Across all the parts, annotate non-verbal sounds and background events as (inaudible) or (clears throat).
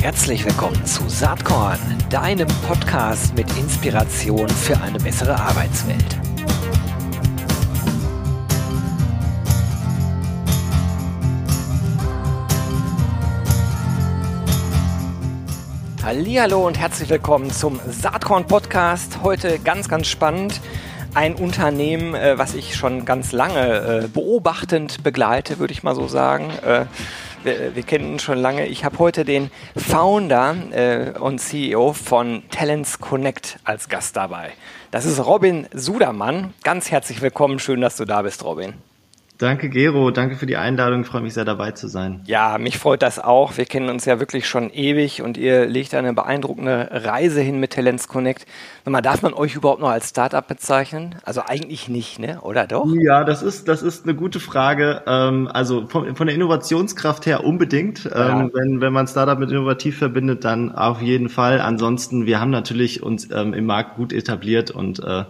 Herzlich willkommen zu Saatkorn, deinem Podcast mit Inspiration für eine bessere Arbeitswelt. Hallo und herzlich willkommen zum Saatkorn Podcast. Heute ganz, ganz spannend. Ein Unternehmen, äh, was ich schon ganz lange äh, beobachtend begleite, würde ich mal so sagen. Äh, wir, wir, kennen ihn schon lange. Ich habe heute den Founder und CEO von Talents Connect als Gast dabei. Das ist Robin Sudermann. Ganz herzlich willkommen. Schön, dass du da bist, Robin. Danke, Gero. Danke für die Einladung. Ich freue mich sehr, dabei zu sein. Ja, mich freut das auch. Wir kennen uns ja wirklich schon ewig und ihr legt eine beeindruckende Reise hin mit Talents Connect. Mal, darf man euch überhaupt noch als Startup bezeichnen? Also eigentlich nicht, ne? Oder doch? Ja, das ist, das ist eine gute Frage. Ähm, also von, von der Innovationskraft her unbedingt. Ja. Ähm, wenn, wenn man Startup mit innovativ verbindet, dann auf jeden Fall. Ansonsten, wir haben natürlich uns ähm, im Markt gut etabliert und äh,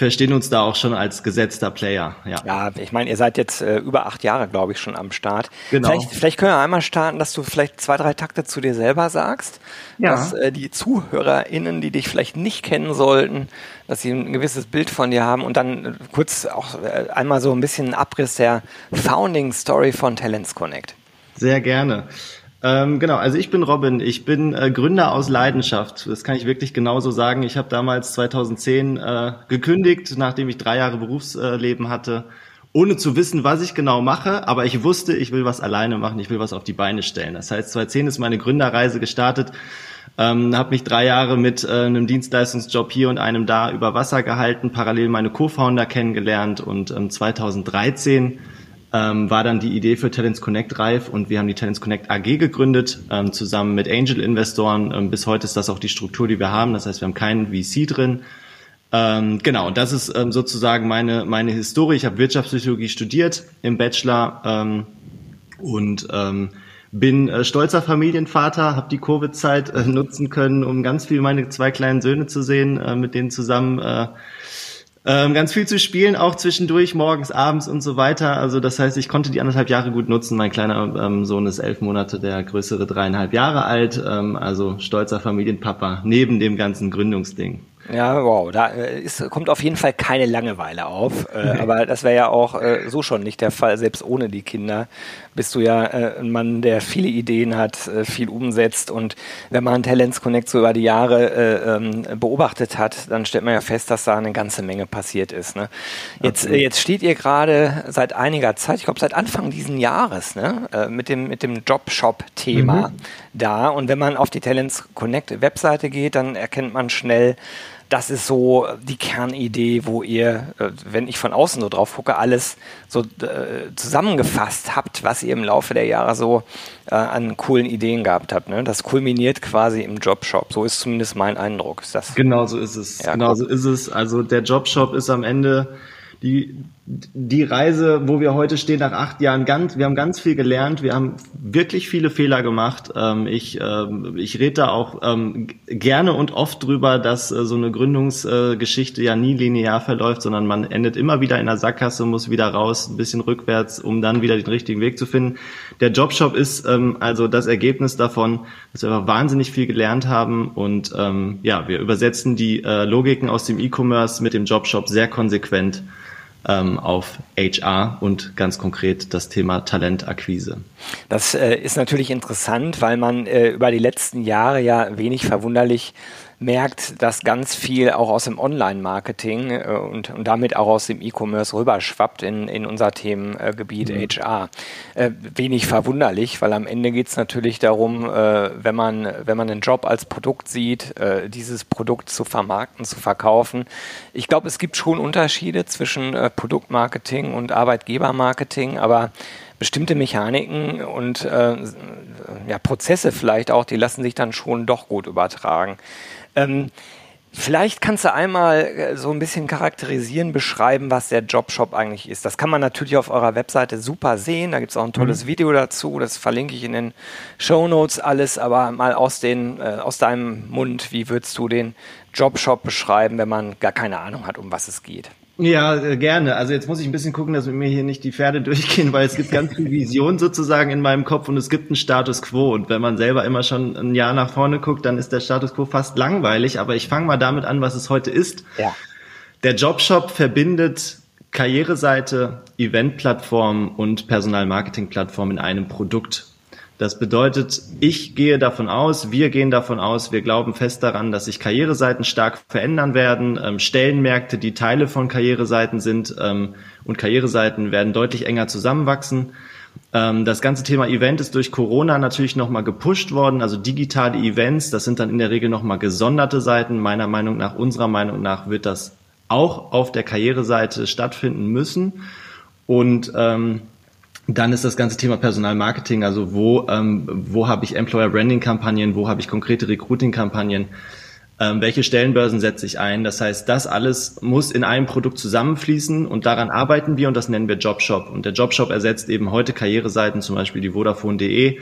verstehen uns da auch schon als gesetzter Player. Ja, ja ich meine, ihr seid jetzt äh, über acht Jahre, glaube ich, schon am Start. Genau. Vielleicht, vielleicht können wir einmal starten, dass du vielleicht zwei, drei Takte zu dir selber sagst, ja. dass äh, die ZuhörerInnen, die dich vielleicht nicht kennen sollten, dass sie ein gewisses Bild von dir haben und dann äh, kurz auch äh, einmal so ein bisschen Abriss der Founding Story von Talents Connect. Sehr gerne. Ähm, genau, also ich bin Robin, ich bin äh, Gründer aus Leidenschaft. Das kann ich wirklich genauso sagen. Ich habe damals 2010 äh, gekündigt, nachdem ich drei Jahre Berufsleben hatte, ohne zu wissen, was ich genau mache. Aber ich wusste, ich will was alleine machen, ich will was auf die Beine stellen. Das heißt, 2010 ist meine Gründerreise gestartet. Ähm, habe mich drei Jahre mit äh, einem Dienstleistungsjob hier und einem da über Wasser gehalten, parallel meine Co-Founder kennengelernt und ähm, 2013 ähm, war dann die Idee für Talents Connect reif und wir haben die Talents Connect AG gegründet, ähm, zusammen mit Angel-Investoren. Ähm, bis heute ist das auch die Struktur, die wir haben. Das heißt, wir haben keinen VC drin. Ähm, genau, das ist ähm, sozusagen meine, meine Historie. Ich habe Wirtschaftspsychologie studiert im Bachelor ähm, und ähm, bin äh, stolzer Familienvater, habe die Covid-Zeit äh, nutzen können, um ganz viel meine zwei kleinen Söhne zu sehen, äh, mit denen zusammen äh, ähm, ganz viel zu spielen, auch zwischendurch, morgens, abends und so weiter. Also das heißt, ich konnte die anderthalb Jahre gut nutzen. Mein kleiner ähm, Sohn ist elf Monate, der größere dreieinhalb Jahre alt. Ähm, also stolzer Familienpapa neben dem ganzen Gründungsding. Ja, wow, da äh, ist, kommt auf jeden Fall keine Langeweile auf. Äh, aber das wäre ja auch äh, so schon nicht der Fall, selbst ohne die Kinder. Bist du ja äh, ein Mann, der viele Ideen hat, äh, viel umsetzt. Und wenn man Talents Connect so über die Jahre äh, ähm, beobachtet hat, dann stellt man ja fest, dass da eine ganze Menge passiert ist. Ne? Jetzt, jetzt steht ihr gerade seit einiger Zeit, ich glaube seit Anfang diesen Jahres, ne? mit dem, mit dem Jobshop-Thema mhm. da. Und wenn man auf die Talents Connect Webseite geht, dann erkennt man schnell, das ist so die Kernidee, wo ihr, äh, wenn ich von außen so drauf gucke, alles so äh, zusammengefasst habt, was ihr im Laufe der Jahre so äh, an coolen Ideen gehabt habt. Ne? Das kulminiert quasi im Jobshop. So ist zumindest mein Eindruck. Ist das genau so ist es. Ja, genau so ist es. Also der Jobshop ist am Ende die, die Reise, wo wir heute stehen nach acht Jahren, ganz, wir haben ganz viel gelernt, wir haben wirklich viele Fehler gemacht. Ähm, ich, ähm, ich rede da auch ähm, gerne und oft drüber, dass äh, so eine Gründungsgeschichte ja nie linear verläuft, sondern man endet immer wieder in der Sackgasse, muss wieder raus, ein bisschen rückwärts, um dann wieder den richtigen Weg zu finden. Der Jobshop ist also das Ergebnis davon, dass wir wahnsinnig viel gelernt haben und ja, wir übersetzen die äh, Logiken aus dem E-Commerce mit dem Jobshop sehr konsequent auf HR und ganz konkret das Thema Talentakquise. Das äh, ist natürlich interessant, weil man äh, über die letzten Jahre ja wenig verwunderlich merkt, dass ganz viel auch aus dem Online-Marketing äh, und, und damit auch aus dem E-Commerce rüberschwappt in, in unser Themengebiet mhm. HR. Äh, wenig verwunderlich, weil am Ende geht es natürlich darum, äh, wenn, man, wenn man einen Job als Produkt sieht, äh, dieses Produkt zu vermarkten, zu verkaufen. Ich glaube, es gibt schon Unterschiede zwischen äh, Produktmarketing und Arbeitgebermarketing, aber bestimmte Mechaniken und äh, ja, Prozesse vielleicht auch, die lassen sich dann schon doch gut übertragen. Ähm, Vielleicht kannst du einmal äh, so ein bisschen charakterisieren, beschreiben, was der Jobshop eigentlich ist. Das kann man natürlich auf eurer Webseite super sehen. Da gibt es auch ein tolles mhm. Video dazu. Das verlinke ich in den Show Notes alles. Aber mal aus, den, äh, aus deinem Mund, wie würdest du den Jobshop beschreiben, wenn man gar keine Ahnung hat, um was es geht? Ja, äh, gerne. Also jetzt muss ich ein bisschen gucken, dass mir hier nicht die Pferde (laughs) durchgehen, weil es gibt ganz viel Vision sozusagen in meinem Kopf und es gibt einen Status quo. Und wenn man selber immer schon ein Jahr nach vorne guckt, dann ist der Status quo fast langweilig. Aber ich fange mal damit an, was es heute ist. Ja. Der Jobshop verbindet Karriereseite, Eventplattform und Personalmarketingplattform in einem Produkt. Das bedeutet, ich gehe davon aus, wir gehen davon aus, wir glauben fest daran, dass sich Karriereseiten stark verändern werden, ähm, Stellenmärkte, die Teile von Karriereseiten sind ähm, und Karriereseiten werden deutlich enger zusammenwachsen. Ähm, das ganze Thema Event ist durch Corona natürlich nochmal gepusht worden, also digitale Events, das sind dann in der Regel nochmal gesonderte Seiten. Meiner Meinung nach, unserer Meinung nach wird das auch auf der Karriereseite stattfinden müssen. Und ähm, dann ist das ganze Thema Personalmarketing, also wo, ähm, wo habe ich Employer Branding Kampagnen, wo habe ich konkrete Recruiting Kampagnen, ähm, welche Stellenbörsen setze ich ein. Das heißt, das alles muss in einem Produkt zusammenfließen und daran arbeiten wir und das nennen wir Jobshop. Und der Jobshop ersetzt eben heute Karriereseiten, zum Beispiel die Vodafone.de,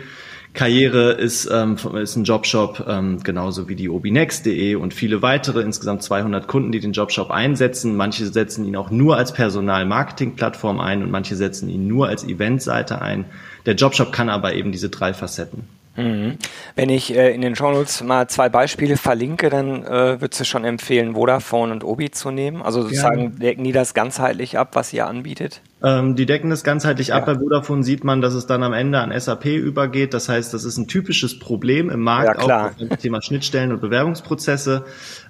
Karriere ist, ähm, ist ein Jobshop, ähm, genauso wie die obinext.de und viele weitere, insgesamt 200 Kunden, die den Jobshop einsetzen. Manche setzen ihn auch nur als Personal-Marketing-Plattform ein und manche setzen ihn nur als Eventseite ein. Der Jobshop kann aber eben diese drei Facetten. Mhm. Wenn ich äh, in den Shownotes mal zwei Beispiele verlinke, dann äh, würdest du schon empfehlen, Vodafone und Obi zu nehmen? Also sozusagen ja. decken die das ganzheitlich ab, was ihr anbietet? Ähm, die decken das ganzheitlich ja. ab. Bei Vodafone sieht man, dass es dann am Ende an SAP übergeht. Das heißt, das ist ein typisches Problem im Markt, ja, auch beim Thema Schnittstellen und Bewerbungsprozesse.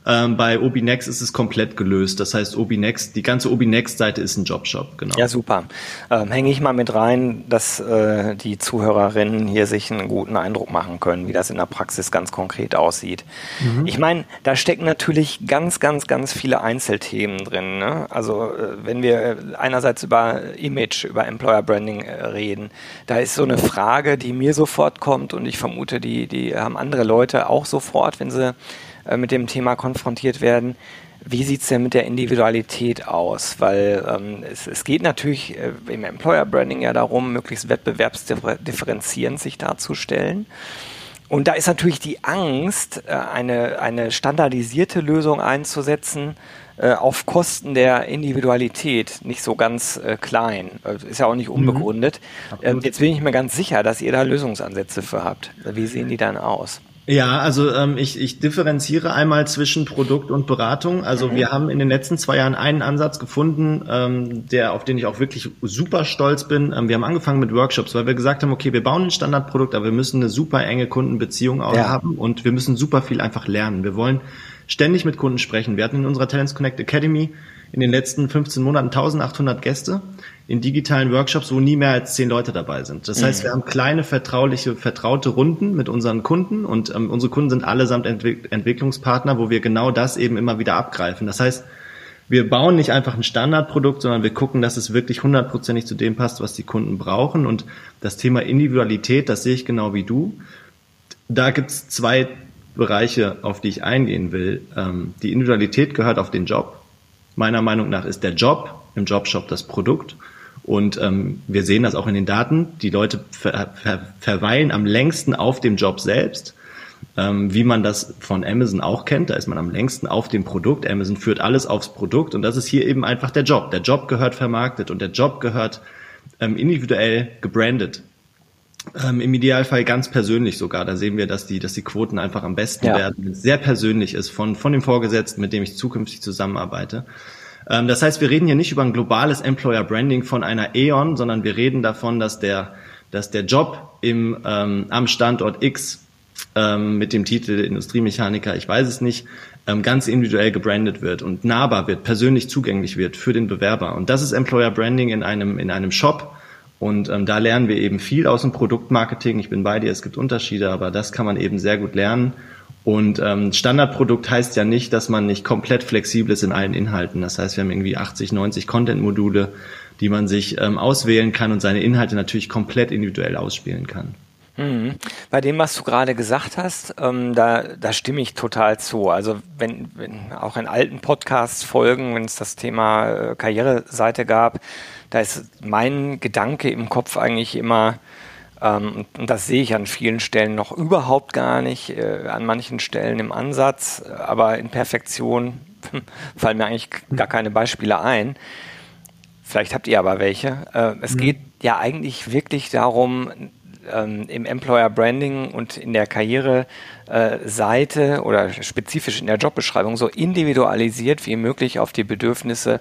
Ähm, bei ObiNext ist es komplett gelöst. Das heißt, ObiNext, die ganze ObiNext-Seite ist ein Jobshop, genau. Ja, super. Ähm, Hänge ich mal mit rein, dass äh, die Zuhörerinnen hier sich einen guten Eindruck machen können, wie das in der Praxis ganz konkret aussieht. Mhm. Ich meine, da stecken natürlich ganz, ganz, ganz viele Einzelthemen drin. Ne? Also äh, wenn wir einerseits über Image, über Employer Branding äh, reden, da ist so eine Frage, die mir sofort kommt und ich vermute, die, die haben andere Leute auch sofort, wenn sie äh, mit dem Thema konfrontiert werden. Wie sieht es denn mit der Individualität aus? Weil ähm, es, es, geht natürlich äh, im Employer Branding ja darum, möglichst wettbewerbsdifferenzierend sich darzustellen. Und da ist natürlich die Angst, äh, eine, eine standardisierte Lösung einzusetzen, äh, auf Kosten der Individualität nicht so ganz äh, klein. Ist ja auch nicht mhm. unbegründet. Mhm. jetzt bin ich mir ganz sicher, dass ihr da Lösungsansätze für habt. Wie sehen die dann aus? Ja, also ähm, ich, ich differenziere einmal zwischen Produkt und Beratung. Also mhm. wir haben in den letzten zwei Jahren einen Ansatz gefunden, ähm, der auf den ich auch wirklich super stolz bin. Ähm, wir haben angefangen mit Workshops, weil wir gesagt haben, okay, wir bauen ein Standardprodukt, aber wir müssen eine super enge Kundenbeziehung auch ja. haben und wir müssen super viel einfach lernen. Wir wollen ständig mit Kunden sprechen. Wir hatten in unserer Talents Connect Academy in den letzten 15 Monaten 1800 Gäste in digitalen Workshops, wo nie mehr als zehn Leute dabei sind. Das heißt, mhm. wir haben kleine, vertrauliche, vertraute Runden mit unseren Kunden und ähm, unsere Kunden sind allesamt Entwick Entwicklungspartner, wo wir genau das eben immer wieder abgreifen. Das heißt, wir bauen nicht einfach ein Standardprodukt, sondern wir gucken, dass es wirklich hundertprozentig zu dem passt, was die Kunden brauchen. Und das Thema Individualität, das sehe ich genau wie du. Da gibt's zwei Bereiche, auf die ich eingehen will. Ähm, die Individualität gehört auf den Job. Meiner Meinung nach ist der Job im Jobshop das Produkt und ähm, wir sehen das auch in den Daten. Die Leute ver ver verweilen am längsten auf dem Job selbst, ähm, wie man das von Amazon auch kennt. Da ist man am längsten auf dem Produkt. Amazon führt alles aufs Produkt und das ist hier eben einfach der Job. Der Job gehört vermarktet und der Job gehört ähm, individuell gebrandet. Ähm, Im Idealfall ganz persönlich sogar. Da sehen wir, dass die, dass die Quoten einfach am besten ja. werden, wenn es sehr persönlich ist von, von dem Vorgesetzten, mit dem ich zukünftig zusammenarbeite. Ähm, das heißt, wir reden hier nicht über ein globales Employer Branding von einer E.ON, sondern wir reden davon, dass der, dass der Job im, ähm, am Standort X ähm, mit dem Titel Industriemechaniker, ich weiß es nicht, ähm, ganz individuell gebrandet wird und nahbar wird, persönlich zugänglich wird für den Bewerber. Und das ist Employer Branding in einem, in einem Shop. Und ähm, da lernen wir eben viel aus dem Produktmarketing. Ich bin bei dir, es gibt Unterschiede, aber das kann man eben sehr gut lernen. Und ähm, Standardprodukt heißt ja nicht, dass man nicht komplett flexibel ist in allen Inhalten. Das heißt, wir haben irgendwie 80, 90 Content-Module, die man sich ähm, auswählen kann und seine Inhalte natürlich komplett individuell ausspielen kann. Mhm. Bei dem, was du gerade gesagt hast, ähm, da, da stimme ich total zu. Also wenn, wenn auch in alten Podcasts folgen, wenn es das Thema äh, Karriereseite gab, da ist mein Gedanke im Kopf eigentlich immer, ähm, und das sehe ich an vielen Stellen noch überhaupt gar nicht, äh, an manchen Stellen im Ansatz, aber in Perfektion (laughs) fallen mir eigentlich gar keine Beispiele ein. Vielleicht habt ihr aber welche. Äh, es mhm. geht ja eigentlich wirklich darum, ähm, im Employer Branding und in der Karriereseite äh, oder spezifisch in der Jobbeschreibung so individualisiert wie möglich auf die Bedürfnisse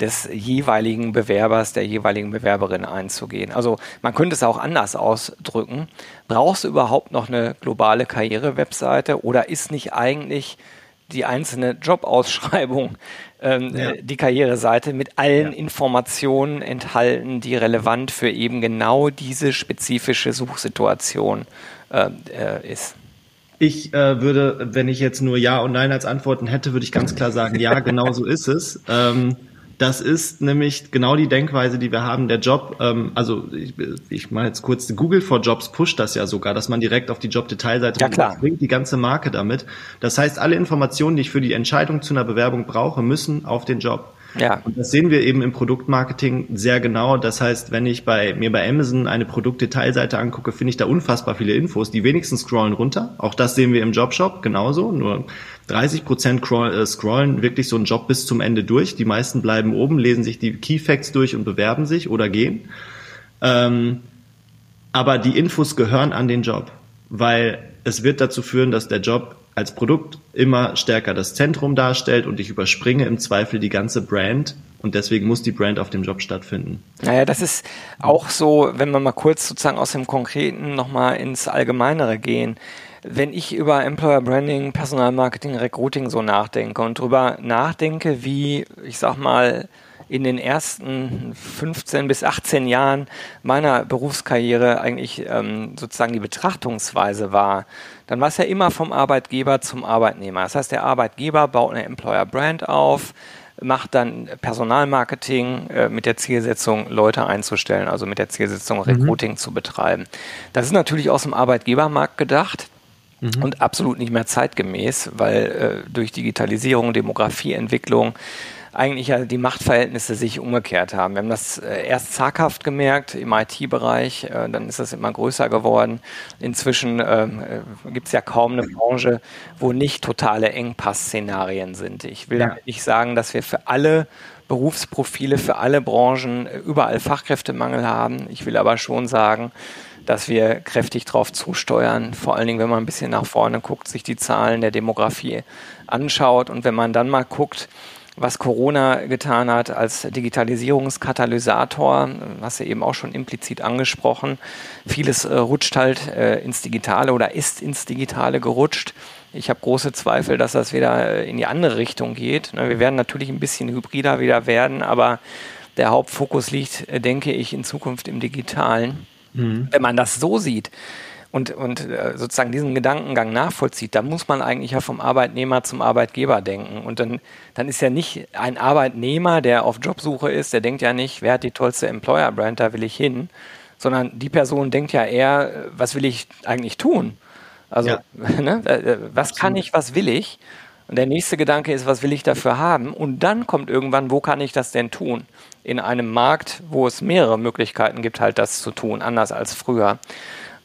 des jeweiligen Bewerbers, der jeweiligen Bewerberin einzugehen. Also man könnte es auch anders ausdrücken. Brauchst du überhaupt noch eine globale Karriere-Webseite oder ist nicht eigentlich die einzelne Jobausschreibung ähm, ja. die Karriereseite mit allen ja. Informationen enthalten, die relevant für eben genau diese spezifische Suchsituation äh, äh, ist? Ich äh, würde, wenn ich jetzt nur Ja und Nein als Antworten hätte, würde ich ganz klar sagen, ja, (laughs) genau so ist es. Ähm, das ist nämlich genau die Denkweise, die wir haben. Der Job, ähm, also ich, ich mache jetzt kurz, Google for Jobs pusht das ja sogar, dass man direkt auf die Jobdetailseite ja, klar. bringt, die ganze Marke damit. Das heißt, alle Informationen, die ich für die Entscheidung zu einer Bewerbung brauche, müssen auf den Job. Ja. Und das sehen wir eben im Produktmarketing sehr genau. Das heißt, wenn ich bei mir bei Amazon eine Produktdetailseite angucke, finde ich da unfassbar viele Infos. Die wenigsten scrollen runter. Auch das sehen wir im Jobshop genauso. Nur 30 Prozent äh, scrollen wirklich so einen Job bis zum Ende durch. Die meisten bleiben oben, lesen sich die Key Facts durch und bewerben sich oder gehen. Ähm, aber die Infos gehören an den Job, weil es wird dazu führen, dass der Job als Produkt immer stärker das Zentrum darstellt und ich überspringe im Zweifel die ganze Brand und deswegen muss die Brand auf dem Job stattfinden. Naja, das ist auch so, wenn wir mal kurz sozusagen aus dem Konkreten nochmal ins Allgemeinere gehen. Wenn ich über Employer Branding, Personalmarketing, Recruiting so nachdenke und drüber nachdenke, wie, ich sag mal, in den ersten 15 bis 18 Jahren meiner Berufskarriere eigentlich ähm, sozusagen die Betrachtungsweise war, dann war es ja immer vom Arbeitgeber zum Arbeitnehmer. Das heißt, der Arbeitgeber baut eine Employer Brand auf, macht dann Personalmarketing äh, mit der Zielsetzung, Leute einzustellen, also mit der Zielsetzung, mhm. Recruiting mhm. zu betreiben. Das ist natürlich aus dem Arbeitgebermarkt gedacht. Mhm. Und absolut nicht mehr zeitgemäß, weil äh, durch Digitalisierung, Demografieentwicklung eigentlich ja die Machtverhältnisse sich umgekehrt haben. Wir haben das äh, erst zaghaft gemerkt im IT-Bereich, äh, dann ist das immer größer geworden. Inzwischen ähm, äh, gibt es ja kaum eine Branche, wo nicht totale Engpass-Szenarien sind. Ich will ja. damit nicht sagen, dass wir für alle Berufsprofile, für alle Branchen überall Fachkräftemangel haben. Ich will aber schon sagen, dass wir kräftig darauf zusteuern, vor allen Dingen, wenn man ein bisschen nach vorne guckt, sich die Zahlen der Demografie anschaut und wenn man dann mal guckt, was Corona getan hat als Digitalisierungskatalysator, hast du eben auch schon implizit angesprochen. Vieles äh, rutscht halt äh, ins Digitale oder ist ins Digitale gerutscht. Ich habe große Zweifel, dass das wieder äh, in die andere Richtung geht. Ne, wir werden natürlich ein bisschen hybrider wieder werden, aber der Hauptfokus liegt, äh, denke ich, in Zukunft im Digitalen. Mhm. Wenn man das so sieht, und, und äh, sozusagen diesen Gedankengang nachvollzieht, dann muss man eigentlich ja vom Arbeitnehmer zum Arbeitgeber denken. Und dann, dann ist ja nicht ein Arbeitnehmer, der auf Jobsuche ist, der denkt ja nicht, wer hat die tollste Employer-Brand, da will ich hin, sondern die Person denkt ja eher, was will ich eigentlich tun? Also, ja. (laughs) ne, äh, was kann ich, was will ich? Und der nächste Gedanke ist, was will ich dafür haben? Und dann kommt irgendwann, wo kann ich das denn tun? In einem Markt, wo es mehrere Möglichkeiten gibt, halt das zu tun, anders als früher.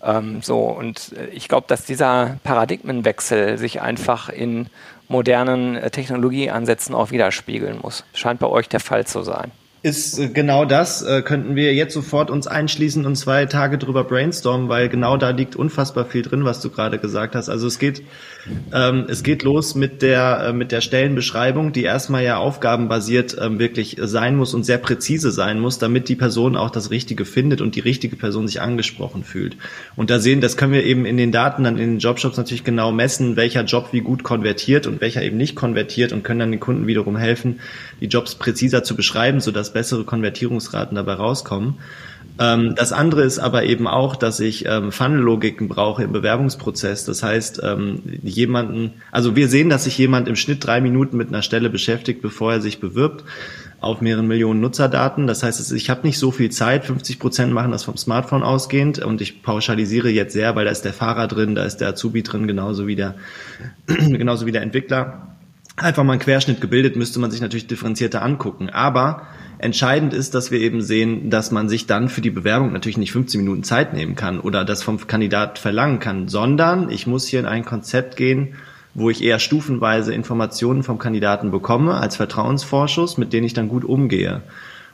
Ähm, so, und äh, ich glaube, dass dieser Paradigmenwechsel sich einfach in modernen äh, Technologieansätzen auch widerspiegeln muss. Scheint bei euch der Fall zu sein ist äh, genau das, äh, könnten wir jetzt sofort uns einschließen und zwei Tage drüber brainstormen, weil genau da liegt unfassbar viel drin, was du gerade gesagt hast. Also es geht, ähm, es geht los mit der, äh, mit der Stellenbeschreibung, die erstmal ja aufgabenbasiert ähm, wirklich sein muss und sehr präzise sein muss, damit die Person auch das Richtige findet und die richtige Person sich angesprochen fühlt. Und da sehen, das können wir eben in den Daten dann in den Jobshops natürlich genau messen, welcher Job wie gut konvertiert und welcher eben nicht konvertiert und können dann den Kunden wiederum helfen, die Jobs präziser zu beschreiben, sodass bessere Konvertierungsraten dabei rauskommen. Ähm, das andere ist aber eben auch, dass ich ähm, Funnel-Logiken brauche im Bewerbungsprozess. Das heißt, ähm, jemanden, also wir sehen, dass sich jemand im Schnitt drei Minuten mit einer Stelle beschäftigt, bevor er sich bewirbt auf mehreren Millionen Nutzerdaten. Das heißt, ich habe nicht so viel Zeit. 50 Prozent machen das vom Smartphone ausgehend und ich pauschalisiere jetzt sehr, weil da ist der Fahrer drin, da ist der Azubi drin, genauso wie der, (clears throat) genauso wie der Entwickler einfach mal einen Querschnitt gebildet, müsste man sich natürlich differenzierter angucken. Aber entscheidend ist, dass wir eben sehen, dass man sich dann für die Bewerbung natürlich nicht 15 Minuten Zeit nehmen kann oder das vom Kandidat verlangen kann, sondern ich muss hier in ein Konzept gehen, wo ich eher stufenweise Informationen vom Kandidaten bekomme als Vertrauensvorschuss, mit denen ich dann gut umgehe.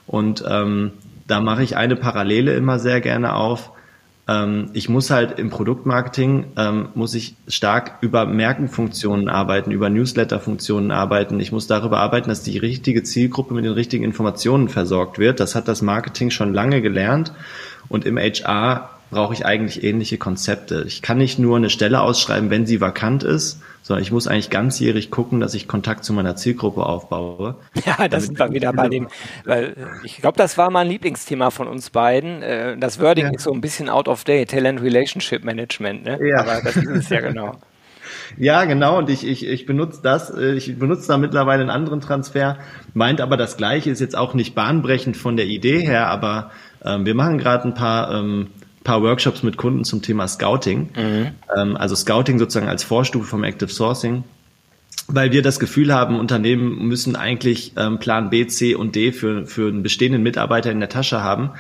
Und ähm, da mache ich eine Parallele immer sehr gerne auf. Ähm, ich muss halt im Produktmarketing, ähm, muss ich stark über Merkenfunktionen arbeiten, über Newsletter-Funktionen arbeiten. Ich muss darüber arbeiten, dass die richtige Zielgruppe mit den richtigen Informationen versorgt wird. Das hat das Marketing schon lange gelernt. Und im HR brauche ich eigentlich ähnliche Konzepte. Ich kann nicht nur eine Stelle ausschreiben, wenn sie vakant ist, sondern ich muss eigentlich ganzjährig gucken, dass ich Kontakt zu meiner Zielgruppe aufbaue. (laughs) Ja, das sind wir wieder bei dem, weil ich glaube, das war mein Lieblingsthema von uns beiden. Äh, das Wording ja. ist so ein bisschen out of date, Talent Relationship Management, ne? Ja. Aber das ist es ja genau. (laughs) Ja, genau. Und ich, ich, ich benutze das, äh, ich benutze da mittlerweile einen anderen Transfer, meint aber das Gleiche, ist jetzt auch nicht bahnbrechend von der Idee her, aber ähm, wir machen gerade ein paar ähm, paar Workshops mit Kunden zum Thema Scouting. Mhm. Ähm, also Scouting sozusagen als Vorstufe vom Active Sourcing. Weil wir das Gefühl haben, Unternehmen müssen eigentlich ähm, Plan B, C und D für, für einen bestehenden Mitarbeiter in der Tasche haben.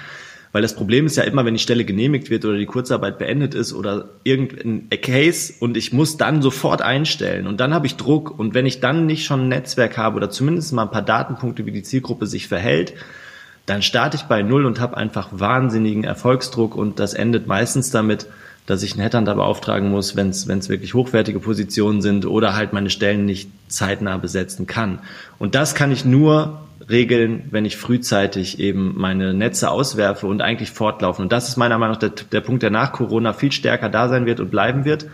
Weil das Problem ist ja immer, wenn die Stelle genehmigt wird oder die Kurzarbeit beendet ist oder irgendein Case und ich muss dann sofort einstellen und dann habe ich Druck und wenn ich dann nicht schon ein Netzwerk habe oder zumindest mal ein paar Datenpunkte, wie die Zielgruppe sich verhält, dann starte ich bei Null und habe einfach wahnsinnigen Erfolgsdruck und das endet meistens damit, dass ich einen Headhunter beauftragen muss, wenn es wirklich hochwertige Positionen sind oder halt meine Stellen nicht zeitnah besetzen kann. Und das kann ich nur regeln, wenn ich frühzeitig eben meine Netze auswerfe und eigentlich fortlaufen. Und das ist meiner Meinung nach der, der Punkt, der nach Corona viel stärker da sein wird und bleiben wird,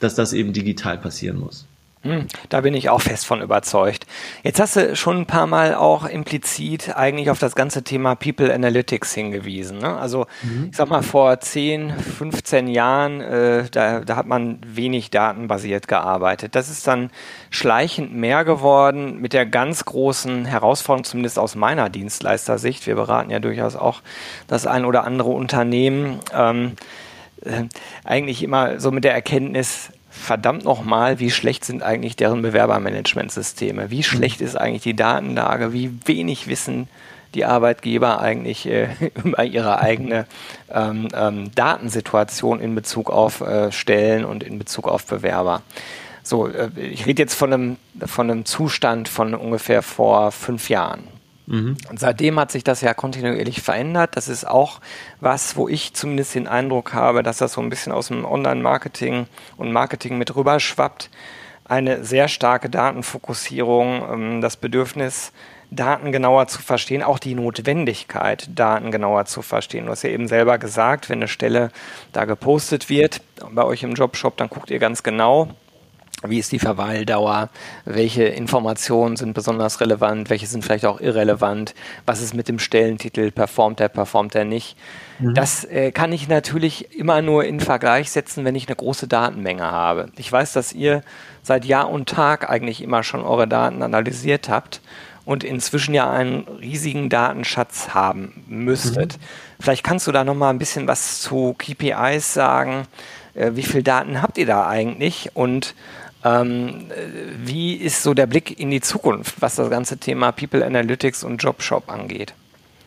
dass das eben digital passieren muss. Hm, da bin ich auch fest von überzeugt. Jetzt hast du schon ein paar Mal auch implizit eigentlich auf das ganze Thema People Analytics hingewiesen. Ne? Also mhm. ich sag mal, vor 10, 15 Jahren, äh, da, da hat man wenig datenbasiert gearbeitet. Das ist dann schleichend mehr geworden mit der ganz großen Herausforderung, zumindest aus meiner Dienstleistersicht. Wir beraten ja durchaus auch das ein oder andere Unternehmen. Ähm, äh, eigentlich immer so mit der Erkenntnis, verdammt nochmal, wie schlecht sind eigentlich deren Bewerbermanagementsysteme? Wie schlecht ist eigentlich die Datenlage? Wie wenig wissen die Arbeitgeber eigentlich äh, (laughs) über ihre eigene ähm, ähm, Datensituation in Bezug auf äh, Stellen und in Bezug auf Bewerber? So, äh, ich rede jetzt von einem, von einem Zustand von ungefähr vor fünf Jahren. Mhm. Und seitdem hat sich das ja kontinuierlich verändert. Das ist auch was, wo ich zumindest den Eindruck habe, dass das so ein bisschen aus dem Online-Marketing und Marketing mit rüberschwappt. Eine sehr starke Datenfokussierung, ähm, das Bedürfnis, Daten genauer zu verstehen, auch die Notwendigkeit, Daten genauer zu verstehen. Du hast ja eben selber gesagt, wenn eine Stelle da gepostet wird bei euch im Jobshop, dann guckt ihr ganz genau, wie ist die Verweildauer? Welche Informationen sind besonders relevant? Welche sind vielleicht auch irrelevant? Was ist mit dem Stellentitel? Performt er, performt er nicht? Mhm. Das äh, kann ich natürlich immer nur in Vergleich setzen, wenn ich eine große Datenmenge habe. Ich weiß, dass ihr seit Jahr und Tag eigentlich immer schon eure Daten analysiert habt und inzwischen ja einen riesigen Datenschatz haben müsstet. Mhm. Vielleicht kannst du da noch mal ein bisschen was zu KPIs sagen. Äh, wie viel Daten habt ihr da eigentlich und ähm, wie ist so der Blick in die Zukunft, was das ganze Thema People Analytics und Jobshop angeht?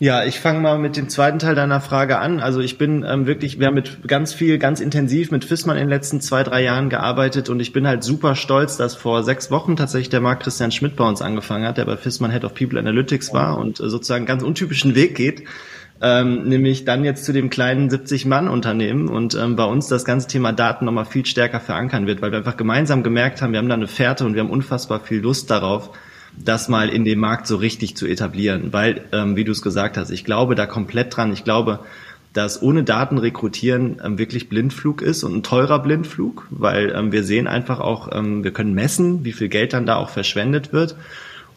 Ja, ich fange mal mit dem zweiten Teil deiner Frage an. Also ich bin ähm, wirklich, wir haben mit ganz viel, ganz intensiv mit FISMAN in den letzten zwei, drei Jahren gearbeitet und ich bin halt super stolz, dass vor sechs Wochen tatsächlich der Marc Christian Schmidt bei uns angefangen hat, der bei FISMAN Head of People Analytics war und äh, sozusagen ganz untypischen Weg geht ähm, nämlich dann jetzt zu dem kleinen 70-Mann-Unternehmen und ähm, bei uns das ganze Thema Daten nochmal viel stärker verankern wird, weil wir einfach gemeinsam gemerkt haben, wir haben da eine Fährte und wir haben unfassbar viel Lust darauf, das mal in dem Markt so richtig zu etablieren, weil, ähm, wie du es gesagt hast, ich glaube da komplett dran. Ich glaube, dass ohne Daten rekrutieren ähm, wirklich Blindflug ist und ein teurer Blindflug, weil ähm, wir sehen einfach auch, ähm, wir können messen, wie viel Geld dann da auch verschwendet wird.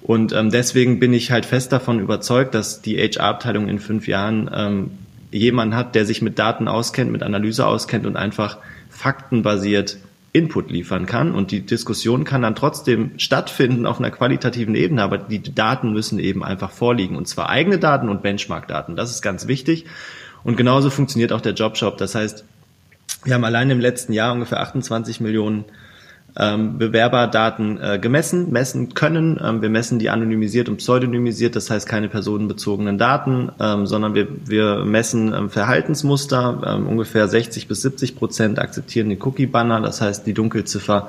Und ähm, deswegen bin ich halt fest davon überzeugt, dass die HR-Abteilung in fünf Jahren ähm, jemanden hat, der sich mit Daten auskennt, mit Analyse auskennt und einfach faktenbasiert Input liefern kann. Und die Diskussion kann dann trotzdem stattfinden auf einer qualitativen Ebene, aber die Daten müssen eben einfach vorliegen. Und zwar eigene Daten und Benchmark-Daten. Das ist ganz wichtig. Und genauso funktioniert auch der Jobshop. Das heißt, wir haben allein im letzten Jahr ungefähr 28 Millionen ähm, Bewerberdaten äh, gemessen, messen können. Ähm, wir messen die anonymisiert und pseudonymisiert, das heißt keine personenbezogenen Daten, ähm, sondern wir, wir messen ähm, Verhaltensmuster. Ähm, ungefähr 60 bis 70 Prozent akzeptieren den Cookie-Banner, das heißt die Dunkelziffer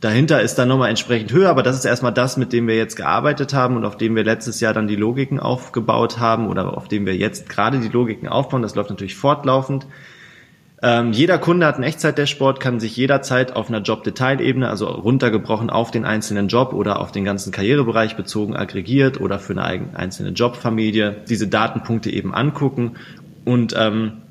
Dahinter ist dann nochmal entsprechend höher, aber das ist erstmal das, mit dem wir jetzt gearbeitet haben und auf dem wir letztes Jahr dann die Logiken aufgebaut haben oder auf dem wir jetzt gerade die Logiken aufbauen. Das läuft natürlich fortlaufend. Ähm, jeder Kunde hat ein Echtzeit-Dashboard, kann sich jederzeit auf einer Job-Detailebene, also runtergebrochen auf den einzelnen Job oder auf den ganzen Karrierebereich bezogen, aggregiert oder für eine einzelne Jobfamilie diese Datenpunkte eben angucken und ähm,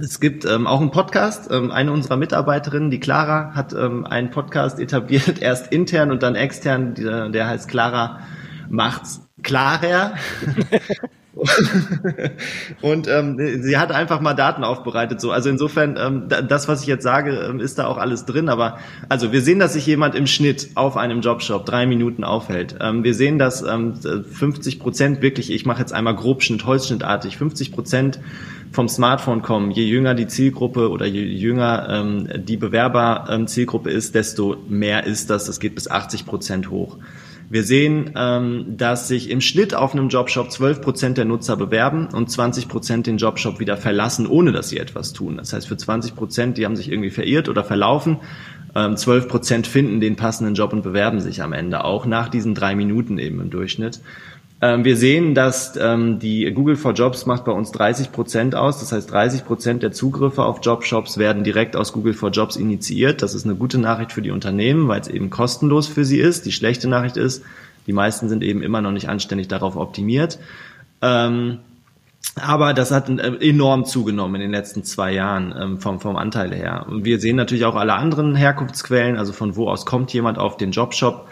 es gibt ähm, auch einen Podcast. Ähm, eine unserer Mitarbeiterinnen, die Clara, hat ähm, einen Podcast etabliert, (laughs) erst intern und dann extern. Der, der heißt Clara macht's klarer. (laughs) (laughs) und ähm, sie hat einfach mal Daten aufbereitet. So, also insofern, ähm, das, was ich jetzt sage, ähm, ist da auch alles drin. Aber also wir sehen, dass sich jemand im Schnitt auf einem Jobshop drei Minuten aufhält. Ähm, wir sehen, dass ähm, 50 Prozent wirklich, ich mache jetzt einmal Grobschnitt, Holzschnittartig, 50 Prozent vom Smartphone kommen. Je jünger die Zielgruppe oder je jünger ähm, die Bewerber-Zielgruppe ähm, ist, desto mehr ist das. Das geht bis 80 Prozent hoch. Wir sehen, ähm, dass sich im Schnitt auf einem Jobshop 12 Prozent der Nutzer bewerben und 20 Prozent den Jobshop wieder verlassen, ohne dass sie etwas tun. Das heißt, für 20 Prozent, die haben sich irgendwie verirrt oder verlaufen, ähm, 12 Prozent finden den passenden Job und bewerben sich am Ende auch nach diesen drei Minuten eben im Durchschnitt. Ähm, wir sehen, dass ähm, die Google for Jobs macht bei uns 30 Prozent aus. Das heißt, 30 Prozent der Zugriffe auf Jobshops werden direkt aus Google for Jobs initiiert. Das ist eine gute Nachricht für die Unternehmen, weil es eben kostenlos für sie ist. Die schlechte Nachricht ist, die meisten sind eben immer noch nicht anständig darauf optimiert. Ähm, aber das hat äh, enorm zugenommen in den letzten zwei Jahren vom, vom Anteil her. Und wir sehen natürlich auch alle anderen Herkunftsquellen, also von wo aus kommt jemand auf den Jobshop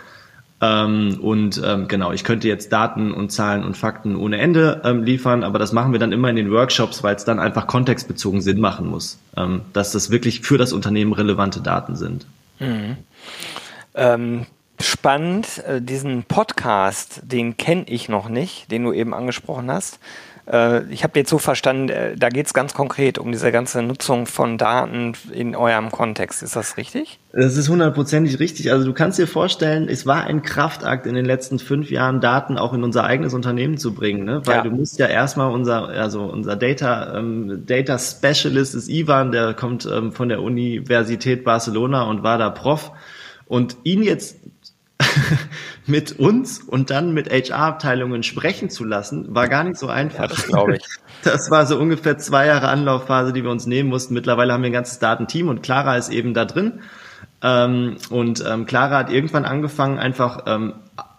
ähm, und ähm, genau, ich könnte jetzt Daten und Zahlen und Fakten ohne Ende ähm, liefern, aber das machen wir dann immer in den Workshops, weil es dann einfach kontextbezogen Sinn machen muss, ähm, dass das wirklich für das Unternehmen relevante Daten sind. Mhm. Ähm, spannend, äh, diesen Podcast, den kenne ich noch nicht, den du eben angesprochen hast. Äh, ich habe jetzt so verstanden, äh, da geht es ganz konkret um diese ganze Nutzung von Daten in eurem Kontext. Ist das richtig? Das ist hundertprozentig richtig. Also du kannst dir vorstellen, es war ein Kraftakt in den letzten fünf Jahren, Daten auch in unser eigenes Unternehmen zu bringen, ne? weil ja. du musst ja erstmal unser, also unser Data, ähm, Data Specialist ist Ivan, der kommt ähm, von der Universität Barcelona und war da Prof. Und ihn jetzt (laughs) mit uns und dann mit HR-Abteilungen sprechen zu lassen, war gar nicht so einfach. Ja, das glaube ich. (laughs) Das war so ungefähr zwei Jahre Anlaufphase, die wir uns nehmen mussten. Mittlerweile haben wir ein ganzes Datenteam und Clara ist eben da drin. Ähm, und ähm, Clara hat irgendwann angefangen, einfach ähm,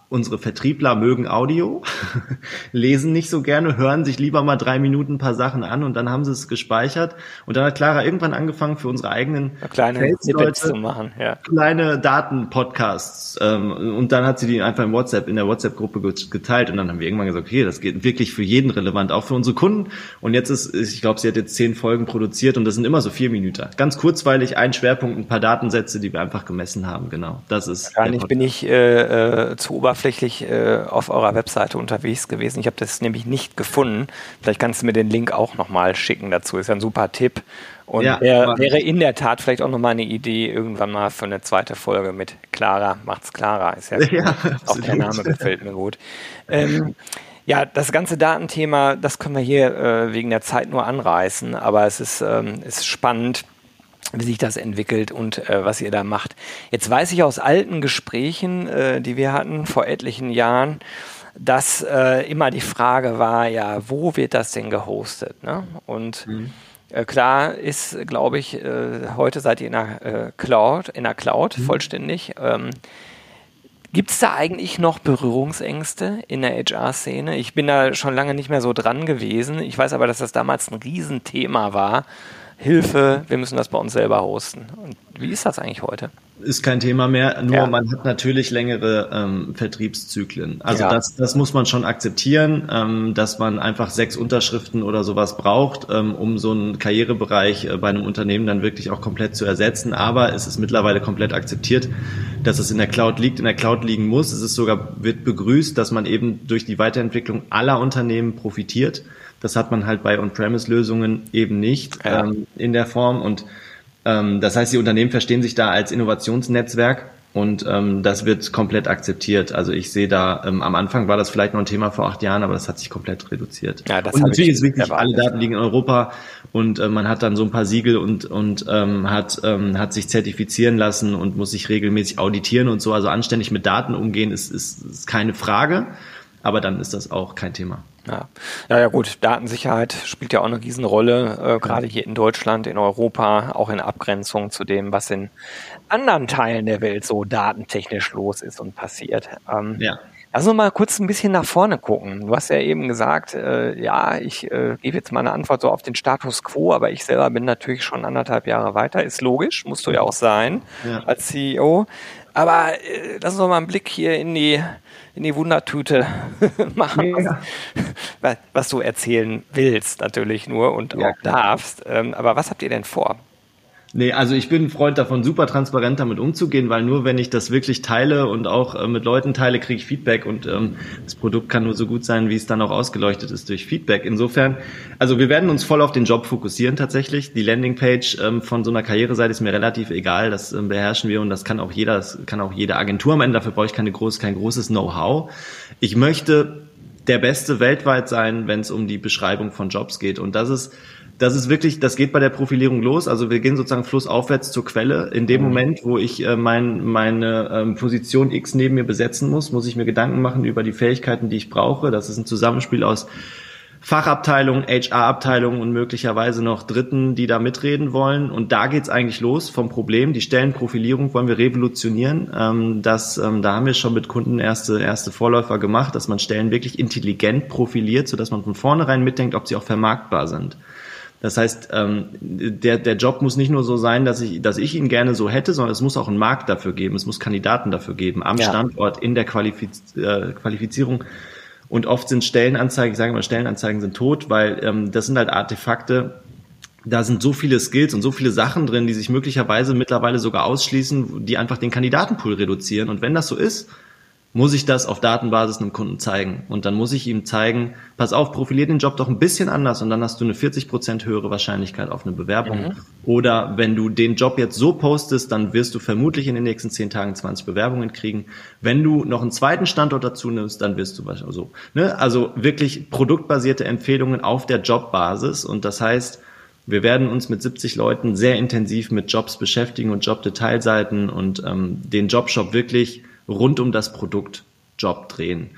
unsere Vertriebler mögen Audio, (laughs) lesen nicht so gerne, hören sich lieber mal drei Minuten ein paar Sachen an und dann haben sie es gespeichert. Und dann hat Clara irgendwann angefangen für unsere eigenen kleine zu machen, ja. kleine Datenpodcasts. Ähm, und dann hat sie die einfach in WhatsApp, in der WhatsApp-Gruppe geteilt. Und dann haben wir irgendwann gesagt, okay, das geht wirklich für jeden relevant, auch für unsere Kunden. Und jetzt ist, ich glaube, sie hat jetzt zehn Folgen produziert und das sind immer so vier Minuten. Ganz kurzweilig, ein Schwerpunkt, ein paar Datensätze, die wir einfach gemessen haben. Genau, das ist. Wahrscheinlich bin ich äh, äh, zu oberflächlich oberflächlich äh, auf eurer Webseite unterwegs gewesen. Ich habe das nämlich nicht gefunden. Vielleicht kannst du mir den Link auch nochmal schicken dazu. Ist ja ein super Tipp. Und ja, wär, wäre in der Tat vielleicht auch nochmal eine Idee, irgendwann mal für eine zweite Folge mit Clara, macht's Clara. Ist ja, (laughs) ja auch der Name gefällt mir gut. Ähm, ja, das ganze Datenthema, das können wir hier äh, wegen der Zeit nur anreißen, aber es ist, ähm, ist spannend wie sich das entwickelt und äh, was ihr da macht. Jetzt weiß ich aus alten Gesprächen, äh, die wir hatten vor etlichen Jahren, dass äh, immer die Frage war, ja, wo wird das denn gehostet? Ne? Und mhm. Äh, klar ist, glaube ich, äh, heute seid ihr in der äh, Cloud, in der Cloud mhm. vollständig. Ähm, Gibt es da eigentlich noch Berührungsängste in der HR-Szene? Ich bin da schon lange nicht mehr so dran gewesen. Ich weiß aber, dass das damals ein Riesenthema war Hilfe, wir müssen das bei uns selber hosten. Und wie ist das eigentlich heute? Ist kein Thema mehr, nur ja. man hat natürlich längere ähm, Vertriebszyklen. Also ja. das, das muss man schon akzeptieren, ähm, dass man einfach sechs Unterschriften oder sowas braucht, ähm, um so einen Karrierebereich äh, bei einem Unternehmen dann wirklich auch komplett zu ersetzen. Aber es ist mittlerweile komplett akzeptiert, dass es in der Cloud liegt, in der Cloud liegen muss. Es ist sogar, wird begrüßt, dass man eben durch die Weiterentwicklung aller Unternehmen profitiert. Das hat man halt bei On-Premise-Lösungen eben nicht ja. ähm, in der Form. Und ähm, das heißt, die Unternehmen verstehen sich da als Innovationsnetzwerk und ähm, das wird komplett akzeptiert. Also ich sehe da, ähm, am Anfang war das vielleicht noch ein Thema vor acht Jahren, aber das hat sich komplett reduziert. Ja, das und natürlich ist wirklich, alle Daten liegen in Europa und äh, man hat dann so ein paar Siegel und, und ähm, hat, ähm, hat sich zertifizieren lassen und muss sich regelmäßig auditieren und so. Also anständig mit Daten umgehen ist, ist, ist keine Frage, aber dann ist das auch kein Thema. Ja. ja, ja gut, Datensicherheit spielt ja auch eine Riesenrolle, äh, gerade hier in Deutschland, in Europa, auch in Abgrenzung zu dem, was in anderen Teilen der Welt so datentechnisch los ist und passiert. Ähm, ja. Lass uns mal kurz ein bisschen nach vorne gucken. Du hast ja eben gesagt, äh, ja, ich äh, gebe jetzt mal eine Antwort so auf den Status quo, aber ich selber bin natürlich schon anderthalb Jahre weiter. Ist logisch, musst du ja auch sein ja. als CEO. Aber äh, lass uns mal einen Blick hier in die in die Wundertüte (laughs) machen, ja. was, was, du erzählen willst natürlich nur und ja, auch darfst. Ähm, aber was habt ihr denn vor? Nee, also ich bin ein Freund davon, super transparent damit umzugehen, weil nur wenn ich das wirklich teile und auch äh, mit Leuten teile, kriege ich Feedback und ähm, das Produkt kann nur so gut sein, wie es dann auch ausgeleuchtet ist durch Feedback. Insofern, also wir werden uns voll auf den Job fokussieren tatsächlich. Die Landingpage ähm, von so einer Karriereseite ist mir relativ egal, das ähm, beherrschen wir und das kann auch jeder, das kann auch jede Agentur am Ende, dafür brauche ich keine groß, kein großes Know-how. Ich möchte der Beste weltweit sein, wenn es um die Beschreibung von Jobs geht und das ist das ist wirklich, das geht bei der Profilierung los. Also wir gehen sozusagen flussaufwärts zur Quelle. In dem mhm. Moment, wo ich äh, mein, meine ähm, Position X neben mir besetzen muss, muss ich mir Gedanken machen über die Fähigkeiten, die ich brauche. Das ist ein Zusammenspiel aus Fachabteilung, HR-Abteilung und möglicherweise noch Dritten, die da mitreden wollen. Und da geht's eigentlich los vom Problem. Die Stellenprofilierung wollen wir revolutionieren. Ähm, das, ähm, da haben wir schon mit Kunden erste, erste Vorläufer gemacht, dass man Stellen wirklich intelligent profiliert, sodass man von vornherein mitdenkt, ob sie auch vermarktbar sind. Das heißt, ähm, der, der Job muss nicht nur so sein, dass ich, dass ich ihn gerne so hätte, sondern es muss auch einen Markt dafür geben, es muss Kandidaten dafür geben, am ja. Standort, in der Qualifiz äh, Qualifizierung. Und oft sind Stellenanzeigen, ich sage mal, Stellenanzeigen sind tot, weil ähm, das sind halt Artefakte, da sind so viele Skills und so viele Sachen drin, die sich möglicherweise mittlerweile sogar ausschließen, die einfach den Kandidatenpool reduzieren. Und wenn das so ist, muss ich das auf Datenbasis einem Kunden zeigen. Und dann muss ich ihm zeigen, pass auf, profilier den Job doch ein bisschen anders und dann hast du eine 40 Prozent höhere Wahrscheinlichkeit auf eine Bewerbung. Mhm. Oder wenn du den Job jetzt so postest, dann wirst du vermutlich in den nächsten zehn Tagen 20 Bewerbungen kriegen. Wenn du noch einen zweiten Standort dazu nimmst, dann wirst du wahrscheinlich so. Ne? Also wirklich produktbasierte Empfehlungen auf der Jobbasis. Und das heißt, wir werden uns mit 70 Leuten sehr intensiv mit Jobs beschäftigen und Jobdetailseiten und ähm, den Jobshop wirklich rund um das Produkt Job drehen.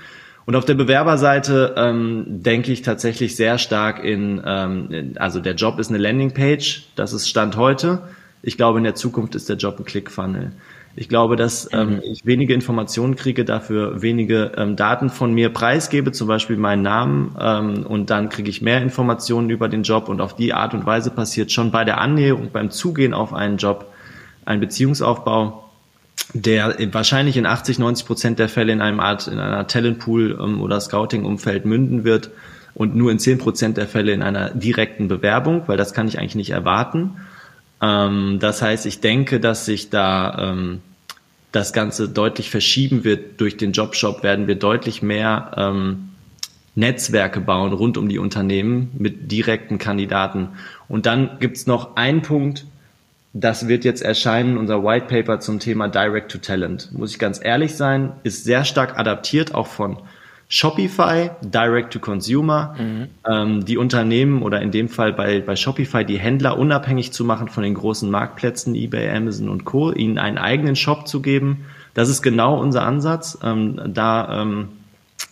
Und auf der Bewerberseite ähm, denke ich tatsächlich sehr stark in, ähm, also der Job ist eine Landingpage, das ist Stand heute. Ich glaube, in der Zukunft ist der Job ein Clickfunnel. Ich glaube, dass ähm, mhm. ich wenige Informationen kriege, dafür wenige ähm, Daten von mir preisgebe, zum Beispiel meinen Namen, ähm, und dann kriege ich mehr Informationen über den Job und auf die Art und Weise passiert schon bei der Annäherung, beim Zugehen auf einen Job ein Beziehungsaufbau der wahrscheinlich in 80, 90 Prozent der Fälle in einem Art, in einer Talentpool ähm, oder Scouting-Umfeld münden wird und nur in 10 Prozent der Fälle in einer direkten Bewerbung, weil das kann ich eigentlich nicht erwarten. Ähm, das heißt, ich denke, dass sich da ähm, das Ganze deutlich verschieben wird. Durch den Jobshop werden wir deutlich mehr ähm, Netzwerke bauen rund um die Unternehmen mit direkten Kandidaten. Und dann gibt's noch einen Punkt, das wird jetzt erscheinen, unser White Paper zum Thema Direct to Talent. Muss ich ganz ehrlich sein, ist sehr stark adaptiert, auch von Shopify, Direct to Consumer, mhm. ähm, die Unternehmen oder in dem Fall bei, bei Shopify die Händler unabhängig zu machen von den großen Marktplätzen, eBay, Amazon und Co., ihnen einen eigenen Shop zu geben. Das ist genau unser Ansatz. Ähm, da, ähm,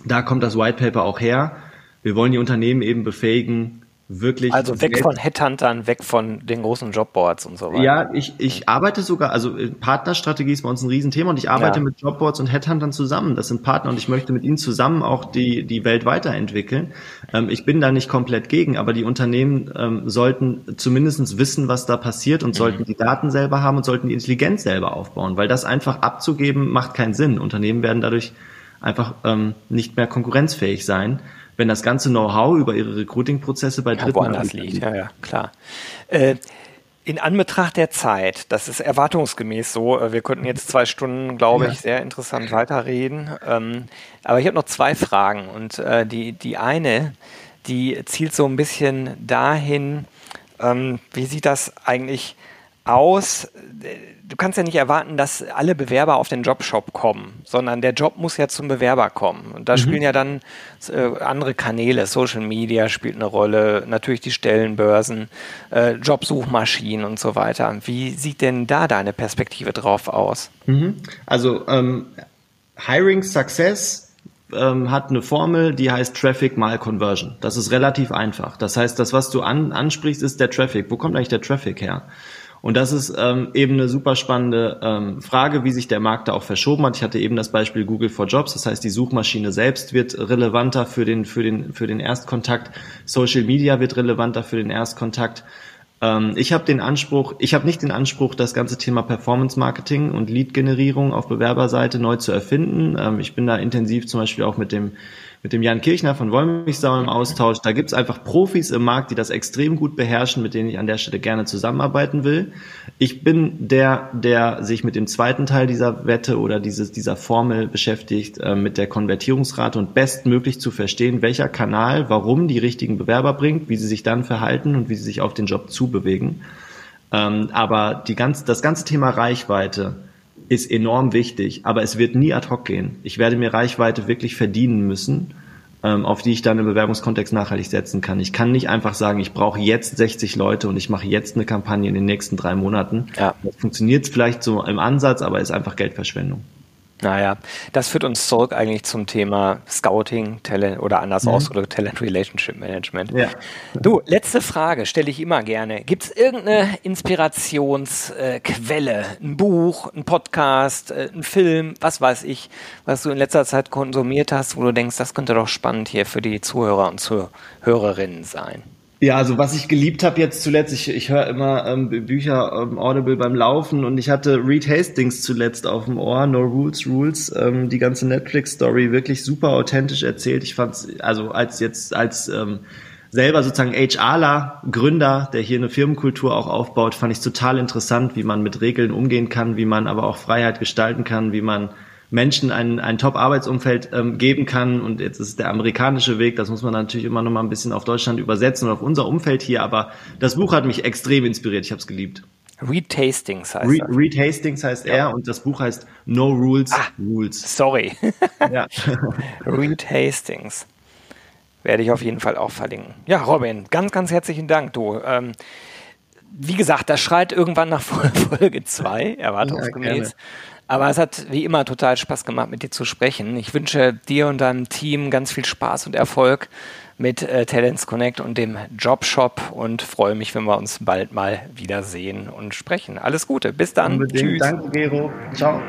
da kommt das White Paper auch her. Wir wollen die Unternehmen eben befähigen, wirklich. Also weg von Headhuntern, weg von den großen Jobboards und so weiter. Ja, ich, ich arbeite sogar, also äh, Partnerstrategie ist bei uns ein Riesenthema und ich arbeite ja. mit Jobboards und Headhuntern zusammen. Das sind Partner und ich möchte mit ihnen zusammen auch die, die Welt weiterentwickeln. Ähm, ich bin da nicht komplett gegen, aber die Unternehmen ähm, sollten zumindestens wissen, was da passiert und mhm. sollten die Daten selber haben und sollten die Intelligenz selber aufbauen, weil das einfach abzugeben macht keinen Sinn. Unternehmen werden dadurch einfach ähm, nicht mehr konkurrenzfähig sein wenn das ganze Know-how über ihre Recruiting-Prozesse bei Dritten ja, woanders liegt. Ja, ja, klar. Äh, in Anbetracht der Zeit, das ist erwartungsgemäß so, äh, wir könnten jetzt zwei Stunden, glaube ich, sehr interessant weiterreden. Ähm, aber ich habe noch zwei Fragen und äh, die, die eine, die zielt so ein bisschen dahin, ähm, wie sieht das eigentlich aus, du kannst ja nicht erwarten, dass alle Bewerber auf den Jobshop kommen, sondern der Job muss ja zum Bewerber kommen. Und da mhm. spielen ja dann äh, andere Kanäle, Social Media spielt eine Rolle, natürlich die Stellenbörsen, äh, Jobsuchmaschinen und so weiter. Wie sieht denn da deine Perspektive drauf aus? Mhm. Also ähm, Hiring Success ähm, hat eine Formel, die heißt Traffic mal Conversion. Das ist relativ einfach. Das heißt, das, was du an, ansprichst, ist der Traffic. Wo kommt eigentlich der Traffic her? Und das ist ähm, eben eine super spannende ähm, Frage, wie sich der Markt da auch verschoben hat. Ich hatte eben das Beispiel Google for Jobs, das heißt, die Suchmaschine selbst wird relevanter für den, für den, für den Erstkontakt. Social Media wird relevanter für den Erstkontakt. Ähm, ich habe den Anspruch, ich habe nicht den Anspruch, das ganze Thema Performance Marketing und Lead-Generierung auf Bewerberseite neu zu erfinden. Ähm, ich bin da intensiv zum Beispiel auch mit dem mit dem Jan Kirchner von Wollmilchsau im Austausch. Da gibt's einfach Profis im Markt, die das extrem gut beherrschen, mit denen ich an der Stelle gerne zusammenarbeiten will. Ich bin der, der sich mit dem zweiten Teil dieser Wette oder dieses, dieser Formel beschäftigt, äh, mit der Konvertierungsrate und bestmöglich zu verstehen, welcher Kanal warum die richtigen Bewerber bringt, wie sie sich dann verhalten und wie sie sich auf den Job zubewegen. Ähm, aber die ganz, das ganze Thema Reichweite, ist enorm wichtig, aber es wird nie ad hoc gehen. Ich werde mir Reichweite wirklich verdienen müssen, ähm, auf die ich dann im Bewerbungskontext nachhaltig setzen kann. Ich kann nicht einfach sagen, ich brauche jetzt 60 Leute und ich mache jetzt eine Kampagne in den nächsten drei Monaten. Ja. Das funktioniert vielleicht so im Ansatz, aber ist einfach Geldverschwendung. Naja, das führt uns zurück eigentlich zum Thema Scouting, Talent oder anders mhm. ausgedrückt Talent Relationship Management. Ja. Du, letzte Frage stelle ich immer gerne. Gibt es irgendeine Inspirationsquelle, ein Buch, ein Podcast, äh, ein Film, was weiß ich, was du in letzter Zeit konsumiert hast, wo du denkst, das könnte doch spannend hier für die Zuhörer und Zuhörerinnen sein? Ja, also was ich geliebt habe jetzt zuletzt, ich, ich höre immer ähm, Bücher ähm, Audible beim Laufen und ich hatte Reed Hastings zuletzt auf dem Ohr, No Rules Rules, ähm, die ganze Netflix-Story wirklich super authentisch erzählt. Ich fand's, also als jetzt, als ähm, selber sozusagen HRler, Gründer, der hier eine Firmenkultur auch aufbaut, fand ich total interessant, wie man mit Regeln umgehen kann, wie man aber auch Freiheit gestalten kann, wie man Menschen ein, ein Top-Arbeitsumfeld ähm, geben kann. Und jetzt ist der amerikanische Weg, das muss man natürlich immer noch mal ein bisschen auf Deutschland übersetzen und auf unser Umfeld hier. Aber das Buch hat mich extrem inspiriert. Ich habe es geliebt. Reed Hastings heißt Reed, Reed Hastings heißt ja. er und das Buch heißt No Rules, ah, Rules. Sorry. (laughs) ja. (laughs) Reed Hastings. Werde ich auf jeden Fall auch verlinken. Ja, Robin, ganz, ganz herzlichen Dank, du. Ähm, wie gesagt, das schreit irgendwann nach (laughs) Folge 2, erwartungsgemäß. Ja, aber es hat wie immer total Spaß gemacht, mit dir zu sprechen. Ich wünsche dir und deinem Team ganz viel Spaß und Erfolg mit äh, Talents Connect und dem Jobshop und freue mich, wenn wir uns bald mal wiedersehen und sprechen. Alles Gute. Bis dann. Unbedingt. Tschüss. Danke, Gero. Ciao.